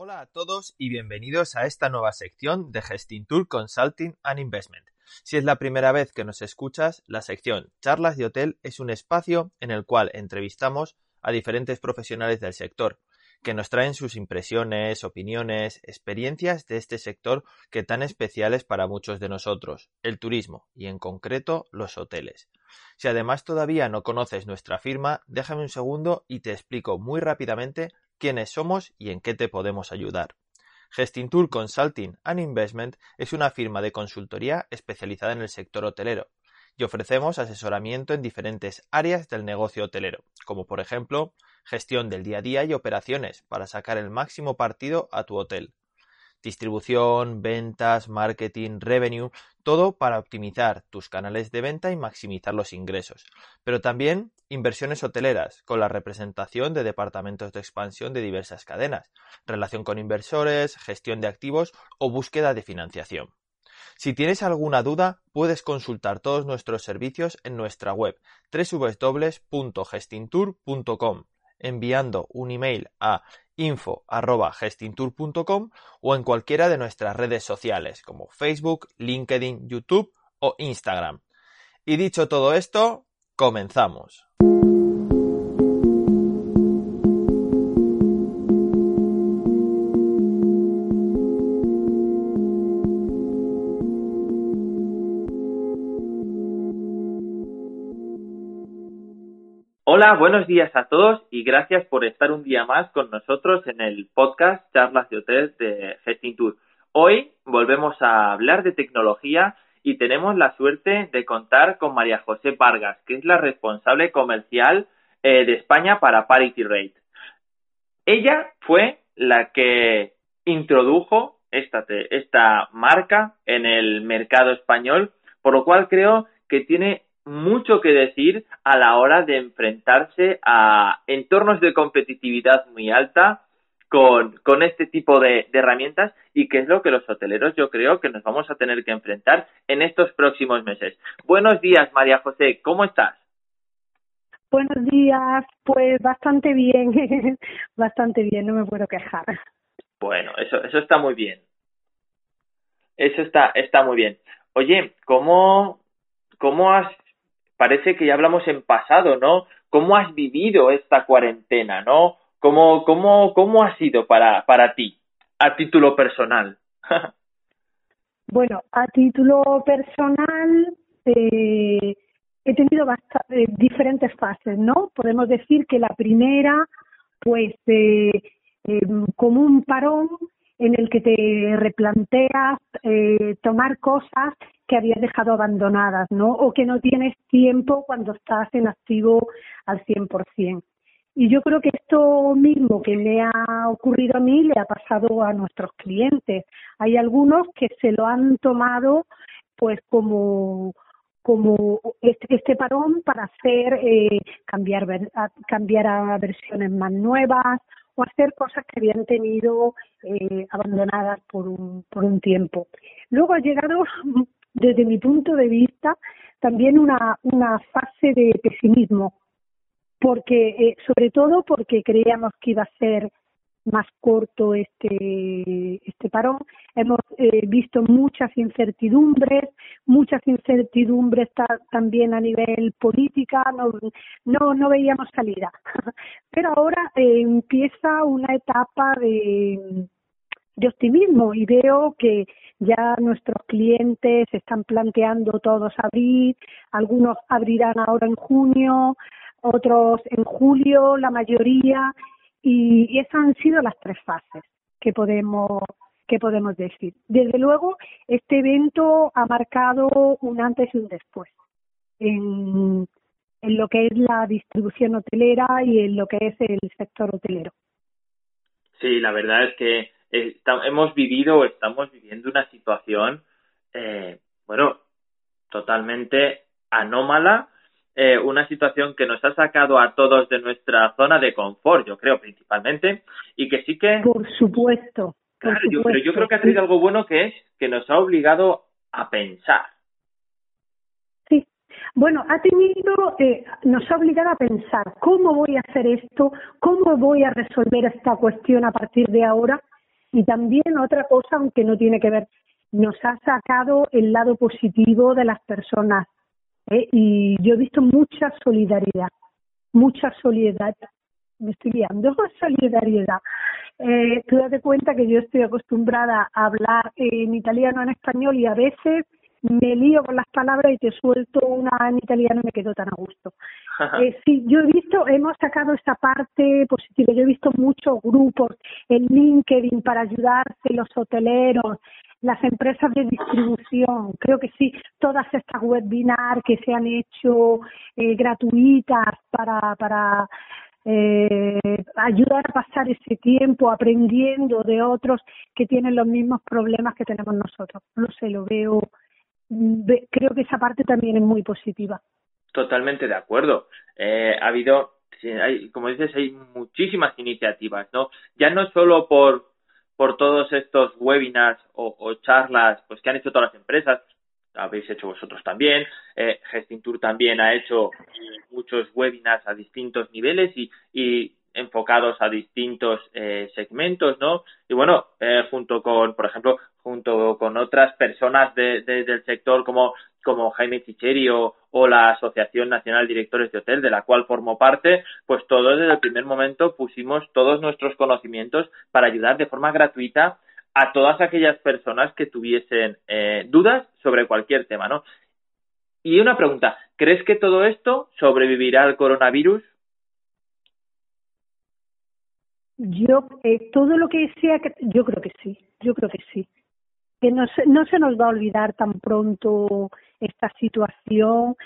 Hola a todos y bienvenidos a esta nueva sección de Gestintour Consulting and Investment. Si es la primera vez que nos escuchas, la sección Charlas de Hotel es un espacio en el cual entrevistamos a diferentes profesionales del sector, que nos traen sus impresiones, opiniones, experiencias de este sector que tan especial es para muchos de nosotros, el turismo y en concreto los hoteles. Si además todavía no conoces nuestra firma, déjame un segundo y te explico muy rápidamente quiénes somos y en qué te podemos ayudar. Gestintour Consulting and Investment es una firma de consultoría especializada en el sector hotelero y ofrecemos asesoramiento en diferentes áreas del negocio hotelero, como por ejemplo gestión del día a día y operaciones para sacar el máximo partido a tu hotel, distribución, ventas, marketing, revenue, todo para optimizar tus canales de venta y maximizar los ingresos. Pero también inversiones hoteleras, con la representación de departamentos de expansión de diversas cadenas, relación con inversores, gestión de activos o búsqueda de financiación. Si tienes alguna duda, puedes consultar todos nuestros servicios en nuestra web www.gestintour.com enviando un email a info.gestintour.com o en cualquiera de nuestras redes sociales como Facebook, LinkedIn, YouTube o Instagram. Y dicho todo esto, comenzamos. Hola, buenos días a todos y gracias por estar un día más con nosotros en el podcast Charlas de Hotel de Gesting Tour. Hoy volvemos a hablar de tecnología y tenemos la suerte de contar con María José Vargas, que es la responsable comercial eh, de España para Parity Rate. Ella fue la que introdujo esta, esta marca en el mercado español, por lo cual creo que tiene mucho que decir a la hora de enfrentarse a entornos de competitividad muy alta con, con este tipo de, herramientas y que es lo que los hoteleros yo creo que nos vamos a tener que enfrentar en estos próximos meses. Buenos días, María José, ¿cómo estás? Buenos días, pues bastante bien, bastante bien, no me puedo quejar. Bueno, eso, eso está muy bien. Eso está, está muy bien. Oye, ¿cómo, cómo has parece que ya hablamos en pasado, ¿no? ¿Cómo has vivido esta cuarentena, ¿no? ¿Cómo, cómo, cómo ha sido para, para ti, a título personal? bueno, a título personal eh, he tenido bastante, diferentes fases, ¿no? Podemos decir que la primera, pues, eh, em, como un parón en el que te replanteas eh, tomar cosas que habías dejado abandonadas, ¿no? O que no tienes tiempo cuando estás en activo al 100%. Y yo creo que esto mismo que me ha ocurrido a mí le ha pasado a nuestros clientes. Hay algunos que se lo han tomado pues como como este, este parón para hacer eh, cambiar cambiar a versiones más nuevas o hacer cosas que habían tenido eh, abandonadas por un, por un tiempo. Luego ha llegado, desde mi punto de vista, también una, fase de pesimismo, porque eh, sobre todo porque creíamos que iba a ser más corto este, este parón. Hemos eh, visto muchas incertidumbres, muchas incertidumbres también a nivel política, no, no, no veíamos salida. Pero ahora eh, empieza una etapa de, de optimismo y veo que ya nuestros clientes están planteando todos abrir, algunos abrirán ahora en junio, otros en julio, la mayoría, y, esas han sido las tres fases que podemos que podemos decir. Desde luego, este evento ha marcado un antes y un después en, en lo que es la distribución hotelera y en lo que es el sector hotelero. Sí, la verdad es que hemos vivido o estamos viviendo una situación, eh, bueno, totalmente anómala eh, una situación que nos ha sacado a todos de nuestra zona de confort, yo creo, principalmente, y que sí que... Por supuesto. claro, Yo, pero yo creo que ha sido algo bueno que es que nos ha obligado a pensar. Sí, bueno, ha tenido, eh, nos ha obligado a pensar cómo voy a hacer esto, cómo voy a resolver esta cuestión a partir de ahora, Y también otra cosa, aunque no tiene que ver, nos ha sacado el lado positivo de las personas. ¿eh? Y yo he visto mucha solidaridad, mucha solidaridad. Me estoy liando, solidaridad. Eh, tú date cuenta que yo estoy acostumbrada a hablar en italiano, en español y a veces me lío con las palabras y te suelto una en italiano y me quedo tan a gusto. Eh, sí, yo he visto, hemos sacado esa parte positiva, yo he visto muchos grupos en LinkedIn para ayudarse los hoteleros, las empresas de distribución, creo que sí, todas estas webinars que se han hecho eh, gratuitas para, para eh, ayudar a pasar ese tiempo aprendiendo de otros que tienen los mismos problemas que tenemos nosotros. No sé, lo veo creo que esa parte también es muy positiva. Totalmente de acuerdo. Eh, ha habido, hay, como dices, hay muchísimas iniciativas, ¿no? Ya no solo por, por todos estos webinars o, charlas pues que han hecho todas las empresas, habéis hecho vosotros también. Eh, Gestintur también ha hecho muchos webinars a distintos niveles y, y enfocados a distintos eh, segmentos, ¿no? Y bueno, eh, junto con, por ejemplo, personas de, del sector como, como Jaime Chicheri o, la Asociación Nacional de Directores de Hotel, de la cual formo parte, pues todos desde el primer momento pusimos todos nuestros conocimientos para ayudar de forma gratuita a todas aquellas personas que tuviesen eh, dudas sobre cualquier tema, ¿no? Y una pregunta, ¿crees que todo esto sobrevivirá al coronavirus? Yo, eh, todo lo que sea, yo creo que sí, yo creo que sí. Que no se, no se nos va a olvidar tan pronto esta situación.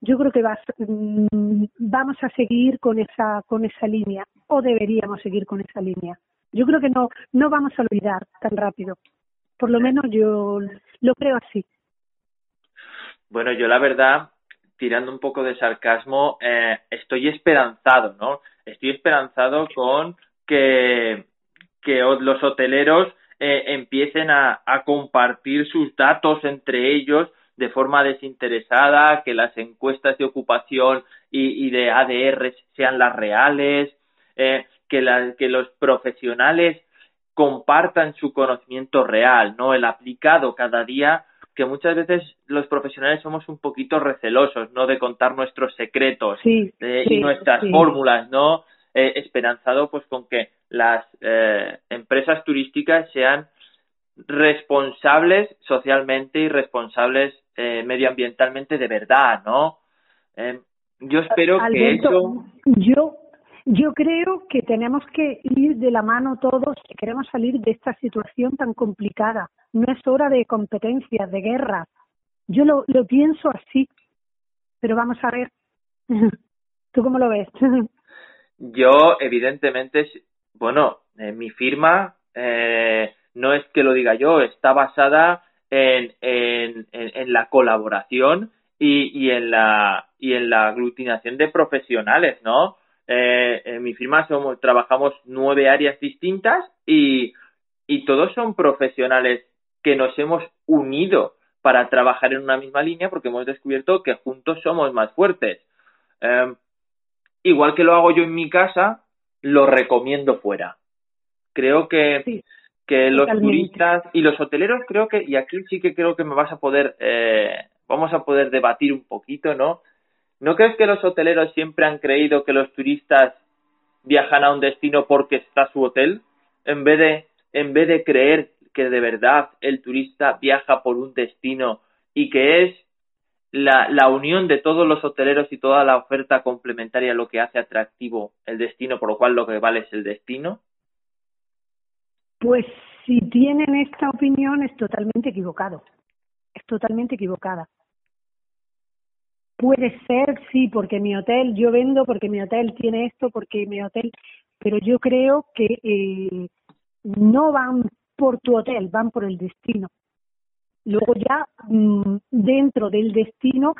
Yo creo que mm, vamos a seguir con esa, con esa línea, o deberíamos seguir con esa línea. Yo creo que no, no vamos a olvidar tan rápido. Por lo menos yo lo creo así. Bueno, yo la verdad, tirando un poco de sarcasmo, eh, estoy esperanzado, ¿no? Estoy esperanzado con que, que los hoteleros eh, empiecen a, a compartir sus datos entre ellos de forma desinteresada, que las encuestas de ocupación y, y de ADR sean las reales, eh, que, la, que los profesionales compartan su conocimiento real, no el aplicado cada día, que muchas veces los profesionales somos un poquito recelosos, ¿no? De contar nuestros secretos eh, y nuestras fórmulas, ¿no? Eh, esperanzado pues con que las eh, empresas turísticas sean responsables socialmente y responsables eh, medioambientalmente de verdad, ¿no? yo espero que eso. Yo yo creo que tenemos que ir de la mano todos si queremos salir de esta situación tan complicada. No es hora de competencias, de guerra. Yo lo, lo pienso así, pero vamos a ver. ¿Tú cómo lo ves? Yo, evidentemente, bueno, eh, mi firma eh, no es que lo diga yo, está basada en, en, en, la colaboración y, y, en la, y en la aglutinación de profesionales, ¿no? Eh, en mi firma somos, trabajamos nueve áreas distintas y, y todos son profesionales que nos hemos unido para trabajar en una misma línea porque hemos descubierto que juntos somos más fuertes. Eh, igual que lo hago yo en mi casa, lo recomiendo fuera. Creo que, que los turistas y los hoteleros creo que, y aquí sí que creo que me vas a poder, eh, vamos a poder debatir un poquito, ¿no? ¿No crees que los hoteleros siempre han creído que los turistas viajan a un destino porque está su hotel? En vez de, en vez de creer que de verdad el turista viaja por un destino y que es la, la unión de todos los hoteleros y toda la oferta complementaria lo que hace atractivo el destino, por lo cual lo que vale es el destino? Pues si tienen esta opinión es totalmente equivocado. Es totalmente equivocada. Puede ser, sí, porque mi hotel, yo vendo porque mi hotel tiene esto, porque mi hotel, pero yo creo que eh, no van por tu hotel, van por el destino. Luego ya mm, dentro del destino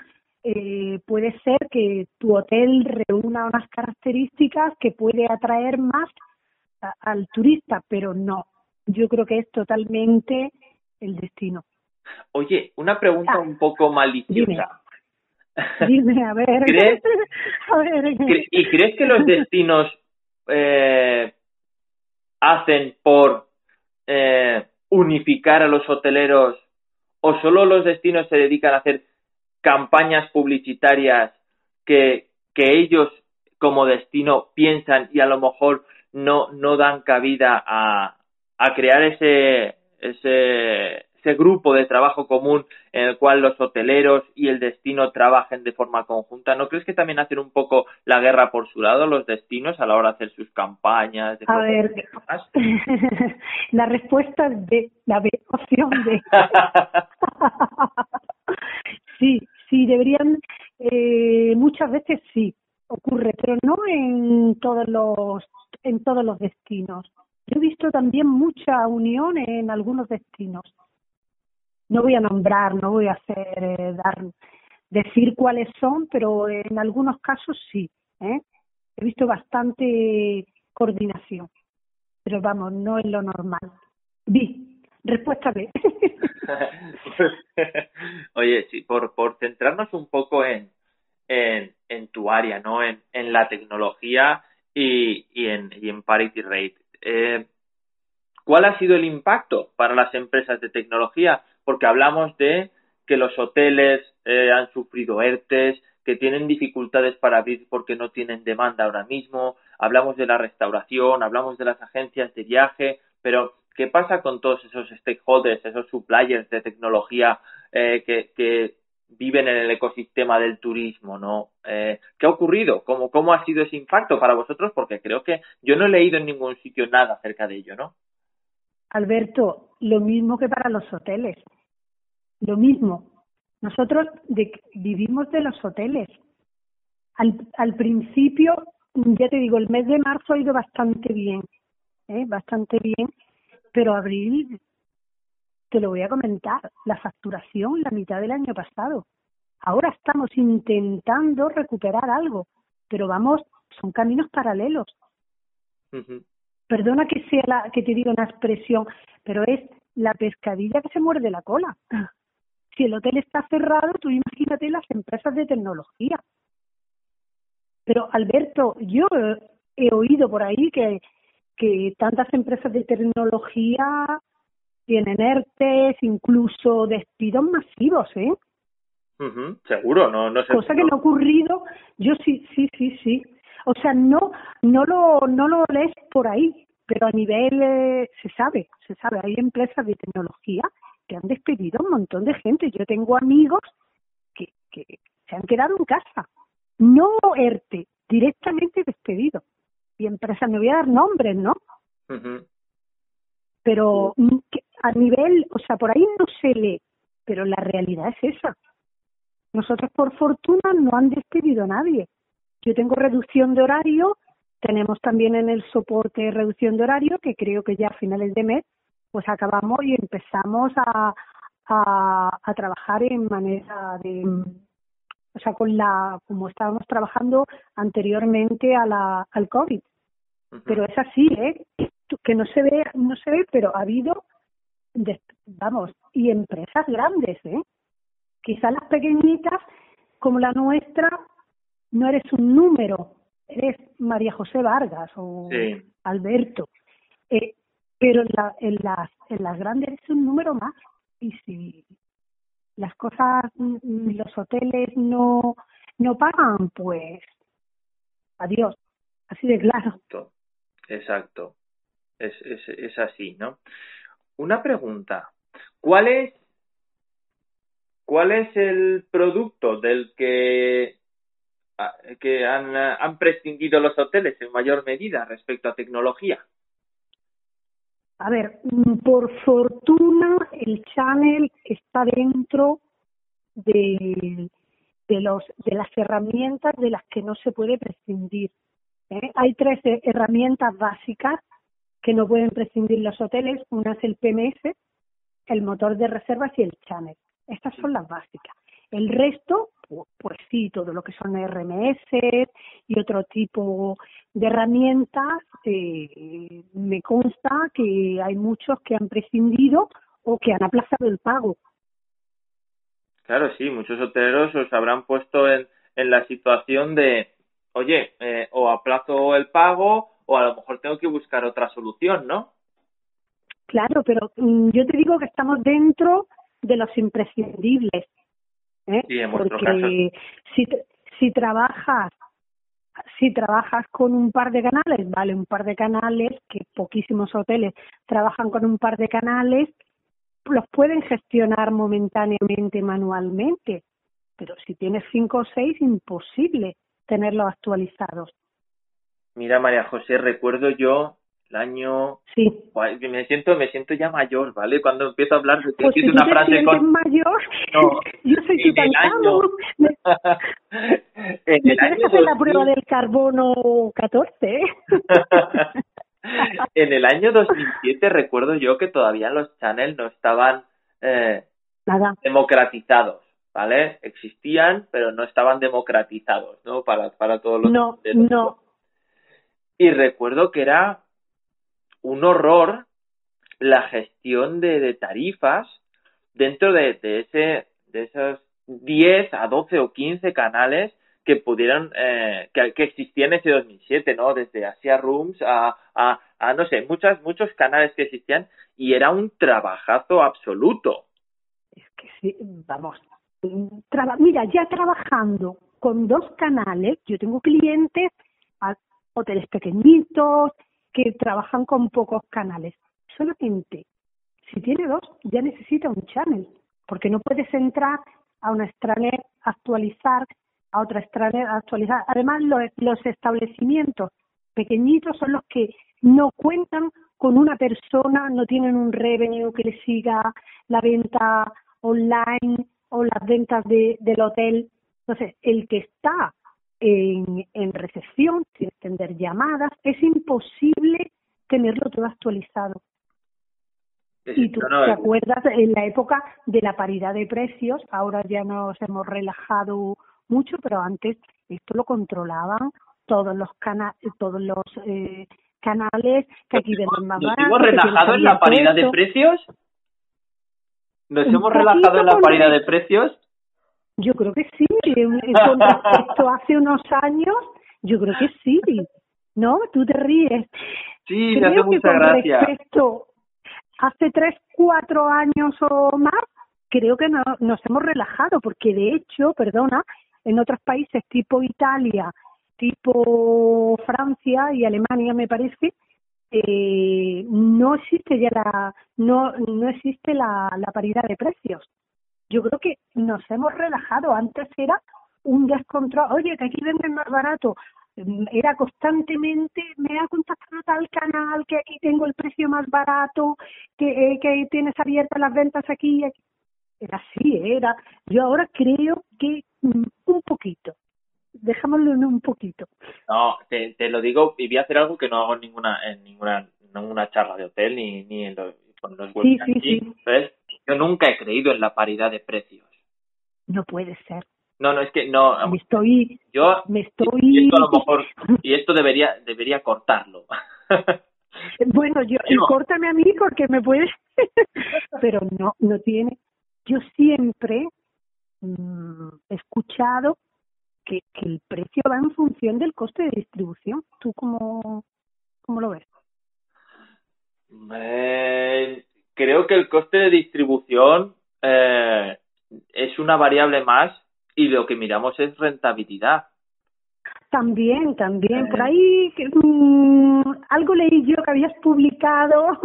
eh, puede ser que tu hotel reúna unas características que puede atraer más al turista, pero no. Yo creo que es totalmente el destino. Oye, una pregunta ah, un poco maliciosa. Dime, a ver. ¿Crees, ¿Y crees que los destinos eh, hacen por eh, unificar a los hoteleros o solo los destinos se dedican a hacer campañas publicitarias que, que ellos como destino piensan y a lo mejor no, no dan cabida a, a crear ese, ese, ese grupo de trabajo común en el cual los hoteleros y el destino trabajen de forma conjunta. ¿No crees que también hacen un poco la guerra por su lado los destinos a la hora de hacer sus campañas? a ver, la respuesta es de la opción de. sí, sí, deberían, eh, muchas veces sí ocurre, pero no en todos los en todos los destinos. Yo he visto también mucha unión en algunos destinos no voy a nombrar, no voy a hacer, eh, dar, decir cuáles son, pero en algunos casos sí. ¿eh? He visto bastante coordinación, pero vamos, no es lo normal. Vi, respuesta B. Oye, sí, por, centrarnos un poco en, tu área, ¿no? En, la tecnología y, y, en, y en Parity Rate. Eh, ¿Cuál ha sido el impacto para las empresas de tecnología? Porque hablamos de que los hoteles eh, han sufrido ERTES, que tienen dificultades para abrir porque no tienen demanda ahora mismo, hablamos de la restauración, hablamos de las agencias de viaje, pero ¿qué pasa con todos esos stakeholders, esos suppliers de tecnología eh, que, viven en el ecosistema del turismo, ¿no? Eh, ¿Qué ha ocurrido? ¿Cómo, ¿Cómo ha sido ese impacto para vosotros? Porque creo que yo no he leído en ningún sitio nada acerca de ello, ¿no? Alberto, lo mismo que para los hoteles. Lo mismo. Nosotros vivimos de los hoteles. Al, al principio, ya te digo, el mes de marzo ha ido bastante bien, ¿eh? bastante bien, pero abril, te lo voy a comentar, la facturación la mitad del año pasado. Ahora estamos intentando recuperar algo, pero vamos, son caminos paralelos. Perdona que sea la que te diga una expresión, pero es la pescadilla que se muerde la cola si el hotel está cerrado, tú imagínate las empresas de tecnología. Pero Alberto, yo he oído por ahí que, que tantas empresas de tecnología tienen ERTES, incluso despidos masivos, ¿eh? seguro, no, no sé. Cosa que no ha ocurrido, yo sí, sí, sí, sí. O sea, no, no lo, no lo lees por ahí, pero a nivel eh, se sabe, se sabe. Hay empresas de tecnología que han despedido un montón de gente. Yo tengo amigos que, que se han quedado en casa. No ERTE, directamente despedido. Y empresas, no voy a dar nombres, ¿no? Pero a nivel, o sea, por ahí no se lee, pero la realidad es esa. Nosotros, por fortuna, no han despedido a nadie. Yo tengo reducción de horario, tenemos también en el soporte reducción de horario, que creo que ya a finales de mes pues acabamos y empezamos a, a, a trabajar en manera de, o sea, con la, como estábamos trabajando anteriormente a la, al COVID. Pero es así, ¿eh? Que no se ve, no se ve, pero ha habido, vamos, y empresas grandes, ¿eh? Quizás las pequeñitas, como la nuestra, no eres un número, eres María José Vargas o Alberto. Eh, pero en, la, en, las, en las grandes es un número más. Y si las cosas, mm, los hoteles no, no pagan, pues adiós. Así de claro. Exacto. Es, es, es así, ¿no? Una pregunta. ¿Cuál es, cuál es el producto del que, que han, han prescindido los hoteles en mayor medida respecto a tecnología? A ver, mm, por fortuna el channel está dentro de, de, los, de las herramientas de las que no se puede prescindir. ¿eh? Hay tres herramientas básicas que no pueden prescindir los hoteles. Una es el PMS, el motor de reservas y el channel. Estas son las básicas. El resto, pues sí, todo lo que son RMS y otro tipo de herramientas, eh, me consta que hay muchos que han prescindido o que han aplazado el pago. Claro, sí, muchos hoteleros os habrán puesto en, en la situación de, oye, eh, o aplazo el pago o a lo mejor tengo que buscar otra solución, ¿no? Claro, pero mm, yo te digo que estamos dentro de los imprescindibles. ¿Eh? Sí, en Porque si, si trabajas si trabajas con un par de canales, vale, un par de canales, que poquísimos hoteles trabajan con un par de canales, los pueden gestionar momentáneamente manualmente, pero si tienes cinco o seis, imposible tenerlos actualizados. Mira, María José, recuerdo yo el año sí. me siento me siento ya mayor vale cuando empiezo a hablar de pues si una te frase con mayor no, yo soy en el año. Me, en me el año hacer la prueba del carbono 14 ¿eh? en el año 2007 recuerdo yo que todavía los channels no estaban eh, Nada. democratizados vale existían pero no estaban democratizados no para para todos los no no. y recuerdo que era un horror la gestión de, tarifas dentro de, de, ese, de esos 10 a 12 o 15 canales que pudieran, eh, que, que existían en ese 2007, ¿no? Desde Asia Rooms a, a, a, no sé, muchas, muchos canales que existían y era un trabajazo absoluto. Es que sí, vamos, mira, ya trabajando con dos canales, yo tengo clientes hoteles pequeñitos, que trabajan con pocos canales. Solamente si tiene dos ya necesita un channel, porque no puedes entrar a una extranet, actualizar, a otra extranet, actualizar. Además, los, los establecimientos pequeñitos son los que no cuentan con una persona, no tienen un revenue que les siga la venta online o las ventas de, del hotel. Entonces, el que está en, en recepción, sin extender llamadas, es imposible tenerlo todo actualizado. y tú te acuerdas en la época de la paridad de precios, ahora ya nos hemos relajado mucho, pero antes esto lo controlaban todos los canales, todos los eh, canales que aquí venden más ¿Nos hemos relajado en la paridad de precios? ¿Nos hemos relajado en la paridad de precios? Yo creo que sí, con respecto hace unos años, yo creo que sí, ¿no? Tú te ríes. Sí, creo me hace mucha gracia. Respecto hace tres, cuatro años o más, creo que no, nos hemos relajado, porque de hecho, perdona, en otros países tipo Italia, tipo Francia y Alemania, me parece, eh, no existe ya la no no existe la, la paridad de precios yo creo que nos hemos relajado. Antes era un descontrol. Oye, que aquí venden más barato. Mm, era constantemente, me ha contactado tal canal, que aquí tengo el precio más barato, que, eh, que tienes abiertas las ventas aquí, aquí. Era así, era. Yo ahora creo que mm, un poquito. Dejámoslo en un poquito. No, te, te lo digo y voy a hacer algo que no hago en ninguna, en ninguna, ninguna charla de hotel ni, ni en los, con los sí, sí, sí. Yo nunca he creído en la paridad de precios. No puede ser. No, no, es que no. Me estoy. Yo. Me estoy. Y esto a lo mejor. Y esto debería, debería cortarlo. bueno, yo. Córtame a mí porque me puedes. Pero no, no tiene. Yo siempre mmm, he escuchado que, que el precio va en función del coste de distribución. ¿Tú cómo, cómo lo ves? Eh, creo que el coste de distribución eh, es una variable más y lo que miramos es rentabilidad. También, también. Por eh. ahí mmm, algo leí yo que habías publicado.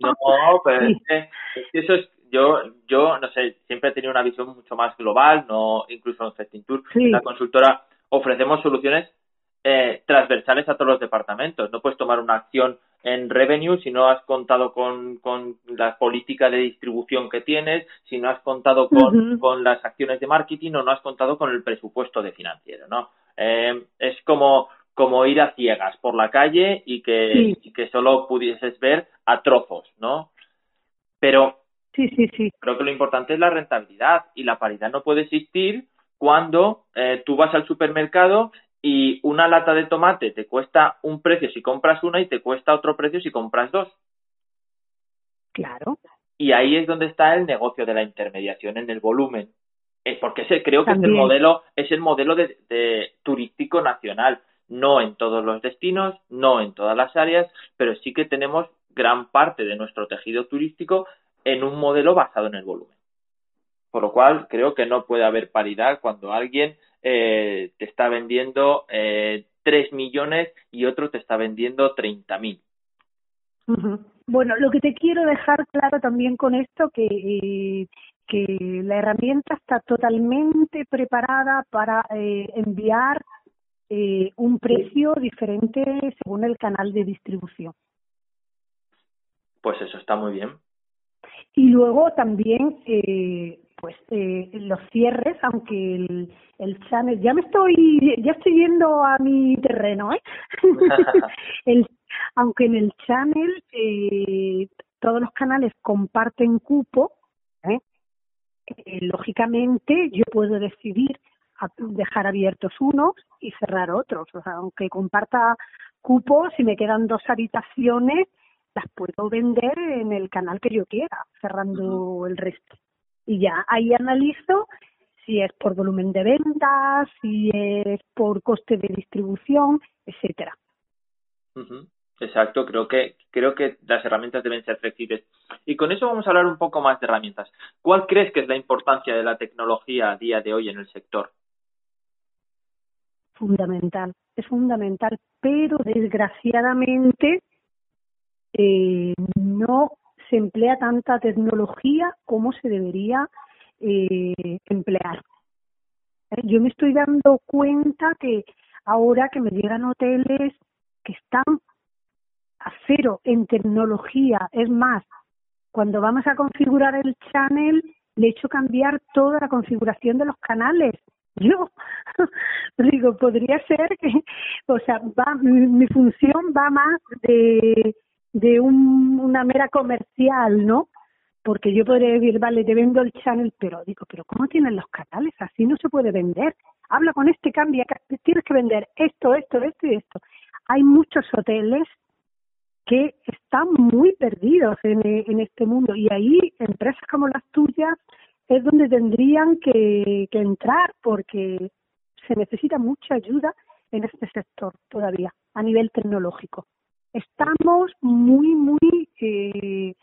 No, pero es, que, eso es, yo, yo, no sé, siempre he tenido una visión mucho más global, no incluso en Festing Tour, la consultora ofrecemos soluciones eh, transversales a todos los departamentos. No puedes tomar una acción en revenue si no has contado con, con la política de distribución que tienes, si no has contado con, con las acciones de marketing o no has contado con el presupuesto de financiero, ¿no? Eh, es como, como ir a ciegas por la calle y que, y que solo pudieses ver a trozos, ¿no? Pero sí, sí, sí. creo que lo importante es la rentabilidad y la paridad no puede existir cuando eh, tú vas al supermercado y una lata de tomate te cuesta un precio si compras una y te cuesta otro precio si compras dos. Claro. Y ahí es donde está el negocio de la intermediación en el volumen. Eh, porque ese creo que es el modelo, es el modelo de, de turístico nacional. No en todos los destinos, no en todas las áreas, pero sí que tenemos gran parte de nuestro tejido turístico en un modelo basado en el volumen. Por lo cual, creo que no puede haber paridad cuando alguien eh, te está vendiendo eh, 3 millones y otro te está vendiendo 30 mil. Bueno, lo que te quiero dejar claro también con esto, que, eh, que la herramienta está totalmente preparada para eh, enviar eh, un precio diferente según el canal de distribución. Pues eso está muy bien. Y luego también, eh, pues eh, los cierres, aunque el, el channel, ya me estoy, ya estoy yendo a mi terreno, ¿eh? el, aunque en el channel eh, todos los canales comparten cupo, ¿eh? Eh, lógicamente yo puedo decidir dejar abiertos unos y cerrar otros. O sea, aunque comparta cupo, si me quedan dos habitaciones, las puedo vender en el canal que yo quiera, cerrando el resto. Y ya ahí analizo si es por volumen de ventas, si es por coste de distribución, etcétera. Exacto, creo que creo que las herramientas deben ser flexibles. Y con eso vamos a hablar un poco más de herramientas. ¿Cuál crees que es la importancia de la tecnología a día de hoy en el sector? Fundamental, es fundamental, pero desgraciadamente eh, no se emplea tanta tecnología como se debería eh, emplear. Eh, yo me estoy dando cuenta que ahora que me llegan hoteles que están a cero en tecnología. Es más, cuando vamos a configurar el channel, le he hecho cambiar toda la configuración de los canales. Yo digo, podría ser que, o sea, va, mi, función va más de, de un, una mera comercial, ¿no? Porque yo podría decir, vale, te vendo el channel, pero digo, pero ¿cómo tienen los canales? Así no se puede vender. Habla con este, cambia, tienes que vender esto, esto, esto y esto. Hay muchos hoteles que están muy perdidos en, en este mundo y ahí empresas como las tuyas es donde tendrían que, que entrar porque se necesita mucha ayuda en este sector todavía a nivel tecnológico. Estamos muy, muy, eh,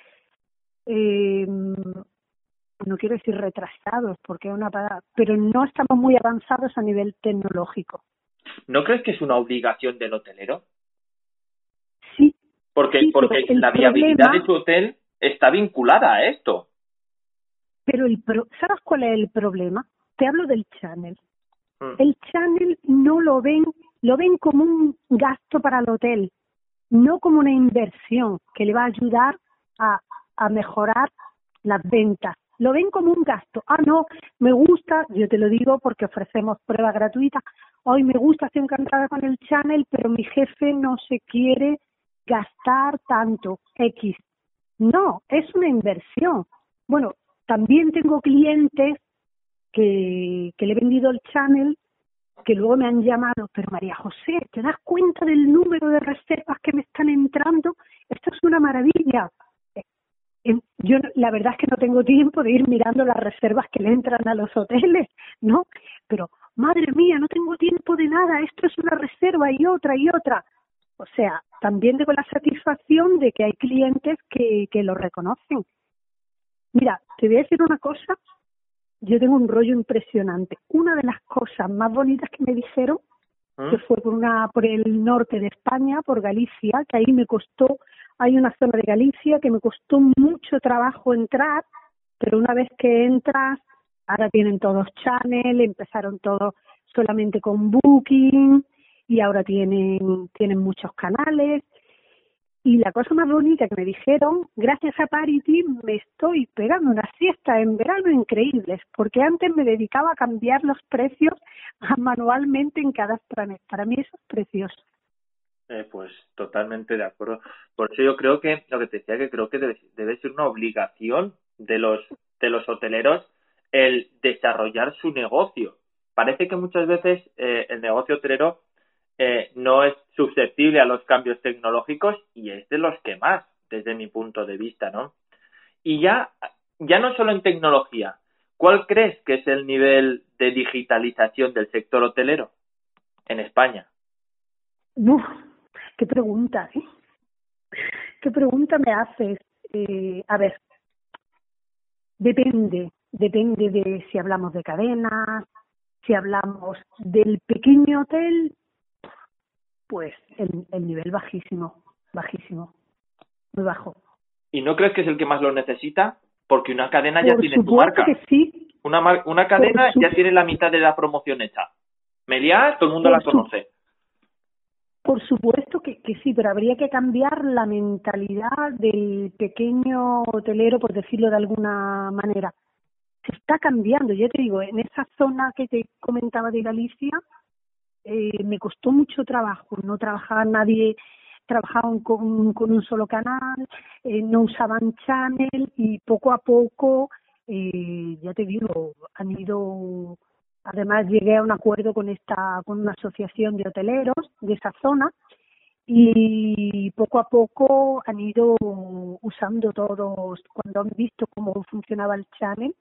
eh, no quiero decir retrasados porque es una palabra, pero no estamos muy avanzados a nivel tecnológico. ¿No crees que es una obligación del hotelero? Porque, porque la viabilidad de tu hotel está vinculada a esto. Pero el ¿sabes cuál es el problema? Te hablo del channel. Mm. El channel no lo ven, lo ven como un gasto para el hotel, no como una inversión que le va a ayudar a, a mejorar las ventas. Lo ven como un gasto. Ah, no, me gusta, yo te lo digo porque ofrecemos prueba gratuita. Hoy me gusta, estoy encantada con el channel, pero mi jefe no se quiere gastar tanto X. No, es una inversión. Bueno, también tengo clientes que, que le he vendido el channel que luego me han llamado, pero María José, ¿te das cuenta del número de reservas que me están entrando? Esto es una maravilla. Eh, yo la verdad es que no tengo tiempo de ir mirando las reservas que le entran a los hoteles, ¿no? Pero, madre mía, no tengo tiempo de nada, esto es una reserva y otra y otra. O sea, también tengo la satisfacción de que hay clientes que, que lo reconocen. Mira, te voy a decir una cosa, yo tengo un rollo impresionante. Una de las cosas más bonitas que me dijeron, ¿Mm? que fue por una por el norte de España, por Galicia, que ahí me costó, hay una zona de Galicia que me costó mucho trabajo entrar, pero una vez que entras, ahora tienen todos channel, empezaron todos solamente con Booking, y ahora tienen, tienen muchos canales. Y la cosa más bonita que me dijeron, gracias a Parity me estoy pegando una siesta en verano increíbles, porque antes me dedicaba a cambiar los precios manualmente en cada extranet. Para mí eso es precioso. Eh, pues totalmente de acuerdo. Por eso yo creo que, lo que te decía, que creo que debe, debe ser una obligación de los, de los hoteleros el desarrollar su negocio. Parece que muchas veces eh, el negocio hotelero eh, no es susceptible a los cambios tecnológicos y es de los que más, desde mi punto de vista, ¿no? Y ya, ya no solo en tecnología, ¿cuál crees que es el nivel de digitalización del sector hotelero en España? Uf, qué pregunta, ¿eh? ¿Qué pregunta me haces? Eh, a ver, depende, depende de si hablamos de cadenas, si hablamos del pequeño hotel, pues el, el nivel bajísimo, bajísimo, muy bajo. ¿Y no crees que es el que más lo necesita? Porque una cadena ya tiene tu marca. Que sí. Una, una cadena ya tiene la mitad de la promoción hecha. Meliá, todo el mundo la conoce. Por supuesto que, que sí, pero habría que cambiar la mentalidad del pequeño hotelero, por decirlo de alguna manera. Se está cambiando, ya te digo, en esa zona que te comentaba de Galicia, eh, me costó mucho trabajo, no trabajaba nadie, trabajaban con, con un solo canal, eh, no usaban channel y poco a poco, eh, ya te digo, han ido Además llegué a un acuerdo con esta con una asociación de hoteleros de esa zona y poco a poco han ido usando todos cuando han visto cómo funcionaba el channel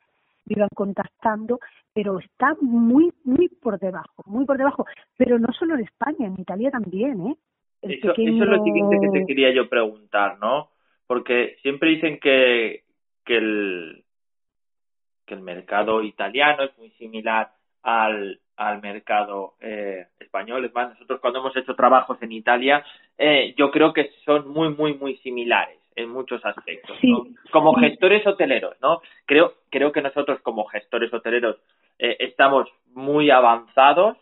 me iban contactando pero está muy muy por debajo muy por debajo. Pero no solo en España en Italia también eh eso, eso es lo siguiente que te quería yo preguntar no porque siempre dicen que que el que el mercado italiano es muy similar al, al mercado eh, español. Es más, nosotros cuando hemos hecho trabajos en Italia, eh, yo creo que son muy, muy, muy similares en muchos aspectos. Como gestores hoteleros, ¿no? Creo, creo que nosotros como gestores hoteleros eh, estamos muy avanzados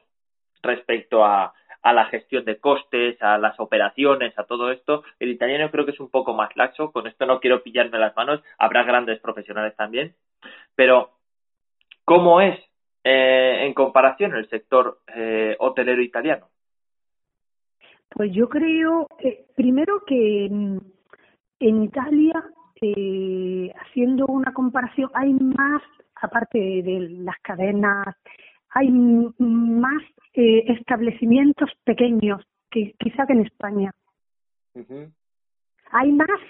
respecto a, a la gestión de costes, a las operaciones, a todo esto. El italiano creo que es un poco más laxo. Con esto no quiero pillarme las manos. Habrá grandes profesionales también. Pero, ¿cómo es eh, en comparación el sector eh, hotelero italiano? Pues yo creo, eh, primero que en, Italia, eh, haciendo una comparación, hay más, aparte de las cadenas, hay más eh, establecimientos pequeños que quizá que en España. Hay más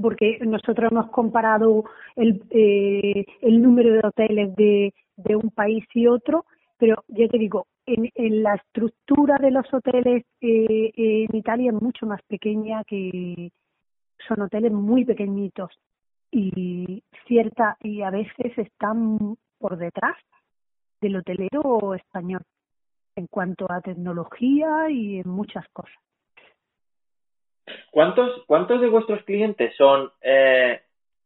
porque nosotros hemos comparado el, eh, el número de hoteles de, de un país y otro, pero ya te digo, en, en la estructura de los hoteles eh, en Italia es mucho más pequeña que son hoteles muy pequeñitos y cierta y a veces están por detrás del hotelero español en cuanto a tecnología y en muchas cosas. ¿Cuántos, cuántos de vuestros clientes son, eh,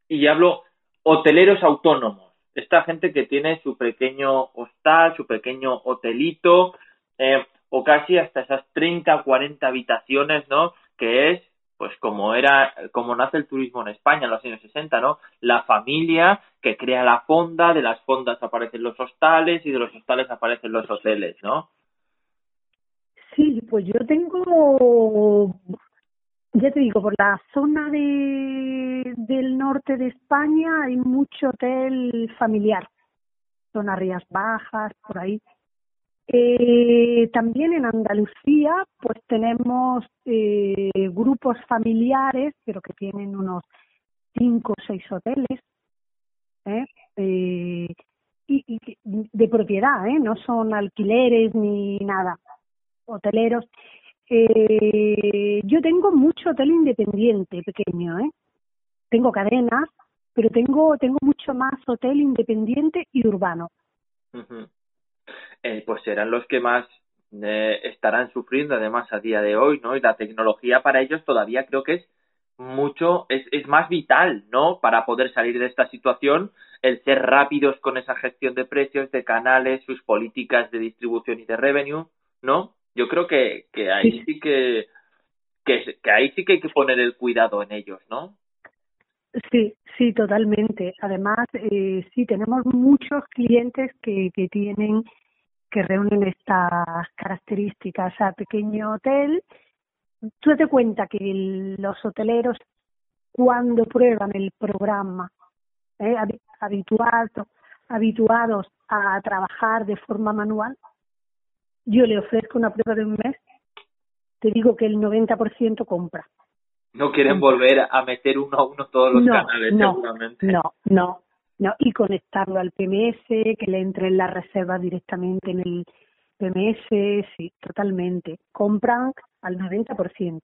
y hablo, hoteleros autónomos? Esta gente que tiene su pequeño hostal, su pequeño hotelito, eh, o casi hasta esas 30 o 40 habitaciones, ¿no? Que es, pues como era, como nace el turismo en España en los años 60, ¿no? La familia que crea la fonda, de las fondas aparecen los hostales y de los hostales aparecen los hoteles, ¿no? Sí, pues yo tengo ya te digo, por la zona de, del norte de España hay mucho hotel familiar, zona Rías Bajas, por ahí. Eh, también en Andalucía, pues tenemos eh, grupos familiares, pero que tienen unos cinco o seis hoteles, ¿eh? Eh, y, de propiedad, ¿eh? no son alquileres ni nada, hoteleros. Eh, yo tengo mucho hotel independiente pequeño, ¿eh? Tengo cadenas, pero tengo tengo mucho más hotel independiente y urbano. Eh, pues serán los que más eh, estarán sufriendo además a día de hoy, ¿no? Y la tecnología para ellos todavía creo que es mucho, es, es más vital, ¿no? Para poder salir de esta situación, el ser rápidos con esa gestión de precios, de canales, sus políticas de distribución y de revenue, ¿no? Yo creo que, que ahí sí que, que, que ahí sí que hay que poner el cuidado en ellos, ¿no? Sí, sí, totalmente. Además, eh, sí, tenemos muchos clientes que, que tienen, que reúnen estas características. a pequeño hotel, tú te cuenta que los hoteleros, cuando prueban el programa, eh, habituados, habituados a trabajar de forma manual, yo le ofrezco una prueba de un mes, te digo que el 90% compra. No quieren volver a meter uno a uno todos los canales, no, seguramente. No, no, no. Y conectarlo al PMS, que le entre en la reserva directamente en el PMS, sí, totalmente. Compran al 90%.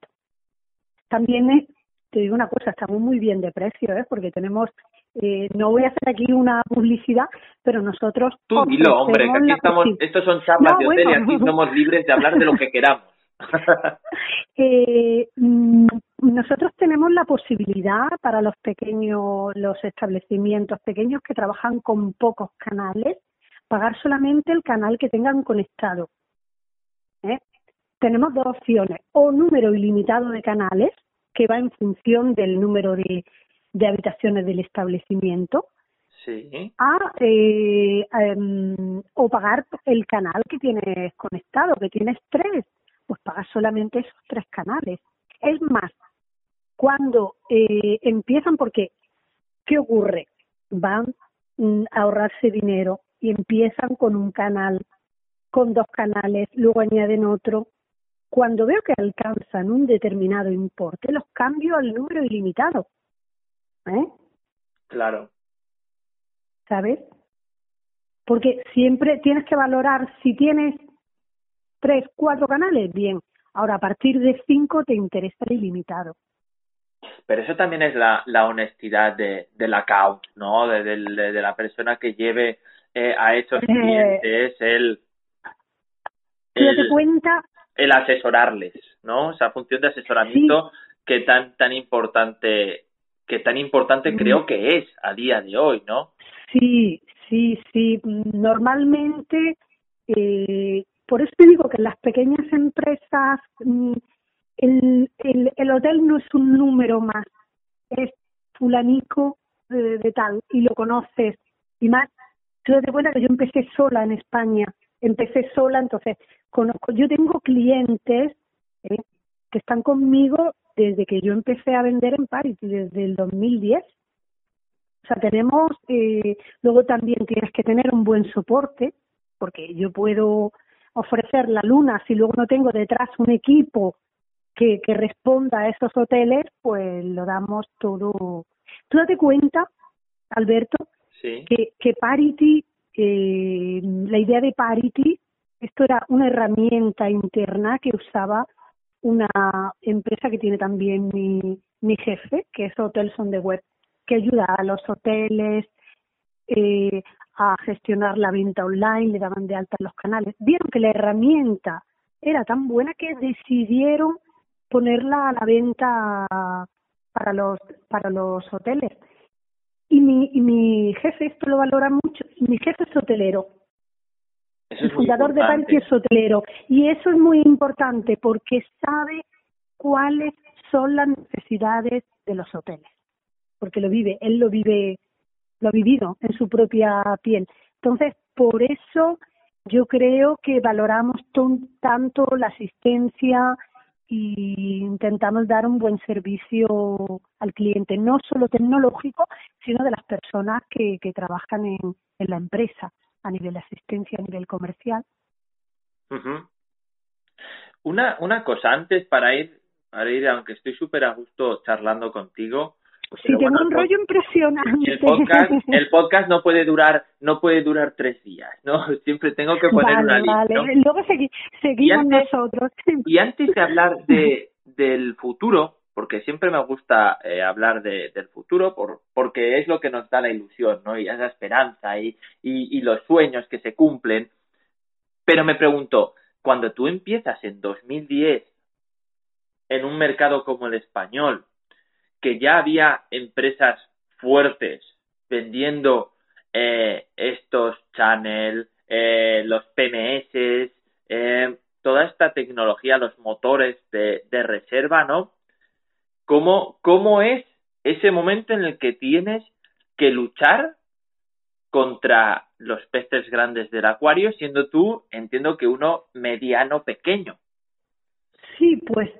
También te digo una cosa, estamos muy bien de precio, ¿eh? porque tenemos, eh, no voy a hacer aquí una publicidad, pero nosotros... Tú dilo, hombre, que aquí estamos, estos son charlas de hotel y aquí somos libres de hablar de lo que queramos. eh, mm, nosotros tenemos la posibilidad para los pequeños, los establecimientos pequeños que trabajan con pocos canales, pagar solamente el canal que tengan conectado. ¿eh? Tenemos dos opciones, o número ilimitado de canales, que va en función del número de, de habitaciones del establecimiento, sí. a, eh, em, o pagar el canal que tienes conectado, que tienes tres, pues pagas solamente esos tres canales. Es más, cuando eh, empiezan, porque, ¿qué ocurre? Van mm, a ahorrarse dinero y empiezan con un canal, con dos canales, luego añaden otro, cuando veo que alcanzan un determinado importe, los cambio al número ilimitado. ¿Eh? Claro. ¿Sabes? Porque siempre tienes que valorar si tienes tres, cuatro canales, bien. Ahora, a partir de cinco te interesa el ilimitado. Pero eso también es la, la honestidad de, del account, ¿no? De, de, de la persona que lleve eh, a esos eh, clientes el, el, cuenta el asesorarles, ¿no? Esa función de asesoramiento que tan tan importante que tan importante mm. creo que es a día de hoy, ¿no? Sí, sí, sí. Normalmente, eh, por eso te digo que las pequeñas empresas mm, el, el, el hotel no es un número más, es fulanico de, de tal y lo conoces y más. Tú te cuenta que yo empecé sola en España empecé sola, entonces conozco, yo tengo clientes ¿eh? que están conmigo desde que yo empecé a vender en París, desde el 2010. O sea, tenemos, eh, luego también tienes que tener un buen soporte, porque yo puedo ofrecer la luna, si luego no tengo detrás un equipo que, que responda a esos hoteles, pues lo damos todo. Tú date cuenta, Alberto, que, que Parity eh, la idea de Parity, esto era una herramienta interna que usaba una empresa que tiene también mi, mi jefe, que es Hotels on the Web, que ayuda a los hoteles eh, a gestionar la venta online, le daban de alta los canales. Vieron que la herramienta era tan buena que decidieron ponerla a la venta para los para los hoteles y mi, y mi jefe esto lo valora mucho, mi jefe es hotelero. el fundador de Parque es hotelero. Y eso es muy importante porque sabe cuáles son las necesidades de los hoteles. Porque lo vive, él lo vive, lo ha vivido en su propia piel. Entonces, por eso yo creo que valoramos tanto la asistencia y intentamos dar un buen servicio al cliente, no solo tecnológico, sino de las personas que, que trabajan en, en la empresa, a nivel de asistencia, a nivel comercial. Una, una cosa, antes para ir, para ir, aunque estoy súper a gusto charlando contigo, Sí, tengo un rollo impresionante. El podcast, el podcast no puede durar, no puede durar tres días, ¿no? Siempre tengo que poner una lista. Luego seguimos nosotros. Y antes de hablar de, del futuro, porque siempre me gusta eh, hablar de, del futuro, por, porque es lo que nos da la ilusión, ¿no? Y esa esperanza y, y, y los sueños que se cumplen. Pero me pregunto, cuando tú empiezas en 2010 en un mercado como el español, que ya había empresas fuertes vendiendo eh, estos channels, eh, los PMS, eh, toda esta tecnología, los motores de, reserva, ¿no? ¿Cómo, ¿Cómo es ese momento en el que tienes que luchar contra los peces grandes del acuario, siendo tú, entiendo que uno mediano pequeño? Sí, pues,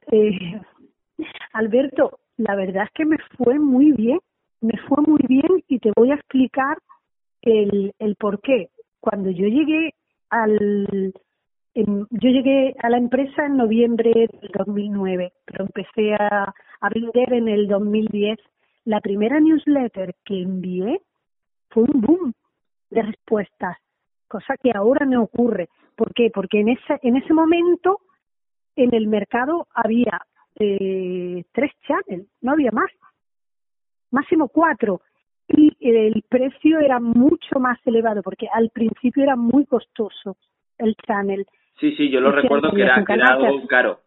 Alberto, la verdad es que me fue muy bien, me fue muy bien y te voy a explicar el, el por qué. Cuando yo llegué al yo llegué a la empresa en noviembre del 2009, pero empecé a, a vender en el 2010. La primera newsletter que envié fue un boom de respuestas, cosa que ahora no ocurre. ¿Por qué? Porque en ese, en ese momento en el mercado había eh, tres channels, no había más, máximo cuatro. Y el precio era mucho más elevado porque al principio era muy costoso el channel. Sí, sí, yo lo recuerdo que era, que era algo caro.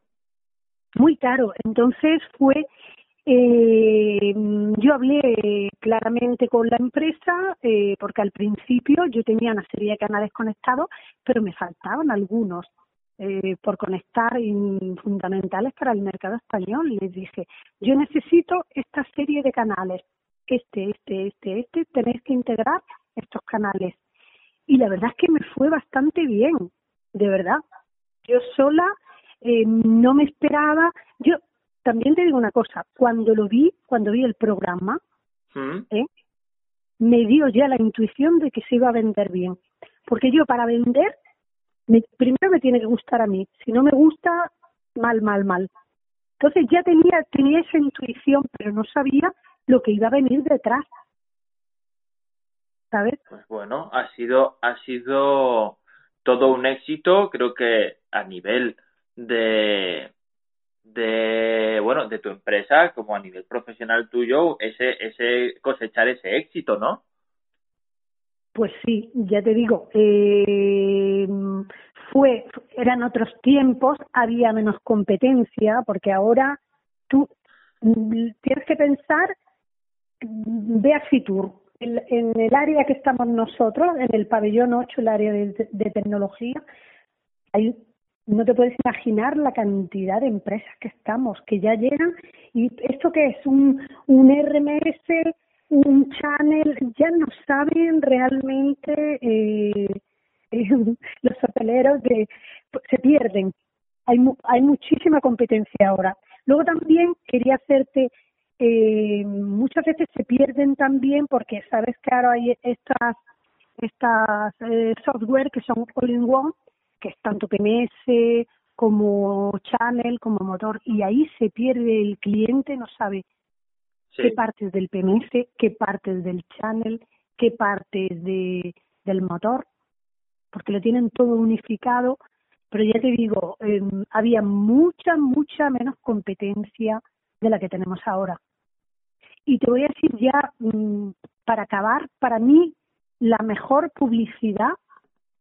Muy caro. Entonces fue eh, yo hablé claramente con la empresa eh, porque al principio yo tenía una serie de canales conectados, pero me faltaban algunos eh, por conectar fundamentales para el mercado español. Les dije, yo necesito esta serie de canales, este, este, este, este, tenéis que integrar estos canales. Y la verdad es que me fue bastante bien, de verdad. Yo sola eh, no me esperaba, yo también te digo una cosa, cuando lo vi, cuando vi el programa, ¿Mm? ¿eh? me dio ya la intuición de que se iba a vender bien. Porque yo para vender, primero me tiene que gustar a mí. Si no me gusta, mal, mal, mal. Entonces ya tenía, tenía esa intuición, pero no sabía lo que iba a venir detrás. ¿Sabes? Pues bueno, ha sido, ha sido todo un éxito, creo que a nivel de de bueno de tu empresa como a nivel profesional tuyo ese ese cosechar ese éxito no pues sí ya te digo eh, fue eran otros tiempos había menos competencia porque ahora tú tienes que pensar ve a Fitur en, en el área que estamos nosotros en el pabellón 8 el área de, de tecnología hay no te puedes imaginar la cantidad de empresas que estamos, que ya llegan, y esto que es un, un RMS, un channel, ya no saben realmente eh, eh, los hoteleros de se pierden. Hay, hay muchísima competencia ahora. Luego también quería hacerte, eh, muchas veces se pierden también porque sabes que ahora hay estas estas eh, software que son all in one que es tanto PMS como channel, como motor, y ahí se pierde el cliente, no sabe qué partes del PMS, qué partes del channel, qué partes de, del motor, porque lo tienen todo unificado, pero ya te digo, em, había mucha, mucha menos competencia de la que tenemos ahora. Y te voy a decir ya, mm, para acabar, para mí la mejor publicidad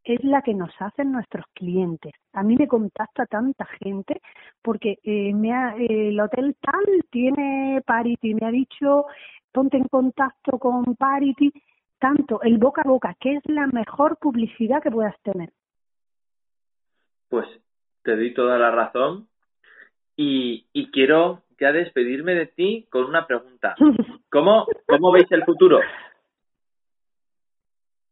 es la que nos hacen nuestros clientes. A mí me contacta tanta gente porque eh, me ha, el hotel tal tiene Parity, me ha dicho ponte en contacto con Parity, tanto el boca a boca, que es la mejor publicidad que puedas tener. Pues te doy toda la razón y, y quiero ya despedirme de ti con una pregunta. ¿Cómo, cómo veis el futuro?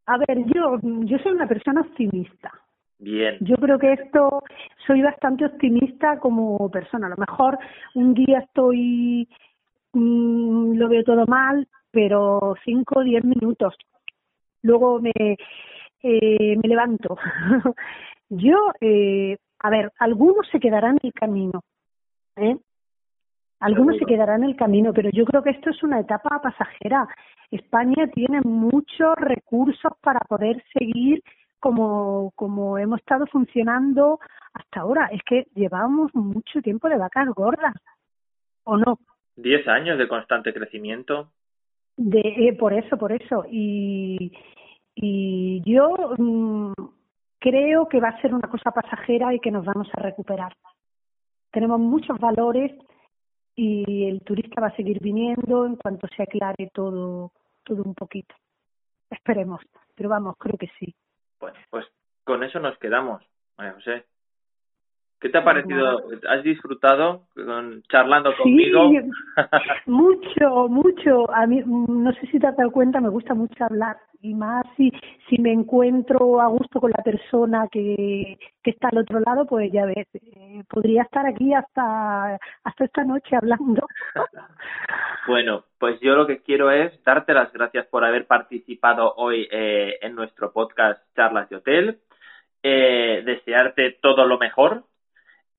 A ver, yo, yo soy una persona optimista. Bien. Yo creo que esto, soy bastante optimista como persona. A lo mejor un día estoy, mm, lo veo todo mal, pero cinco o diez minutos. Luego me, eh, me levanto. yo, eh, a ver, algunos se quedarán en el camino. ¿eh? Algunos se quedarán en el camino, pero yo creo que esto es una etapa pasajera. España tiene muchos recursos para poder seguir como, como hemos estado funcionando hasta ahora. Es que llevamos mucho tiempo de vacas gordas, ¿o no? Diez años de constante crecimiento. De, eh, por eso, por eso. Y, y yo mm, creo que va a ser una cosa pasajera y que nos vamos a recuperar. Tenemos muchos valores y el turista va a seguir viniendo en cuanto se aclare todo, todo un poquito. Esperemos, pero vamos, creo que sí. Bueno, pues con eso nos quedamos. ¿Qué te ha parecido? ¿Has disfrutado con, charlando conmigo? Sí, mucho, mucho. A mí, no sé si te has dado cuenta, me gusta mucho hablar y más si, si me encuentro a gusto con la persona que, que está al otro lado, pues ya ves, eh, podría estar aquí hasta, hasta esta noche hablando. bueno, pues yo lo que quiero es darte las gracias por haber participado hoy eh, en nuestro podcast Charlas de Hotel. Eh, desearte todo lo mejor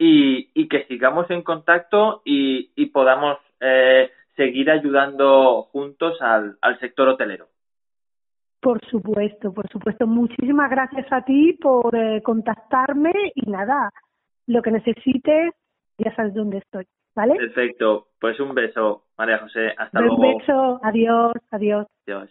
y, y que sigamos en contacto y, y podamos eh, seguir ayudando juntos al, al sector hotelero. Por supuesto, por supuesto. Muchísimas gracias a ti por eh, contactarme y nada, lo que necesites, ya sabes dónde estoy. ¿vale? Perfecto, pues un beso, María José, hasta un luego. Un beso, adiós, adiós. Adiós.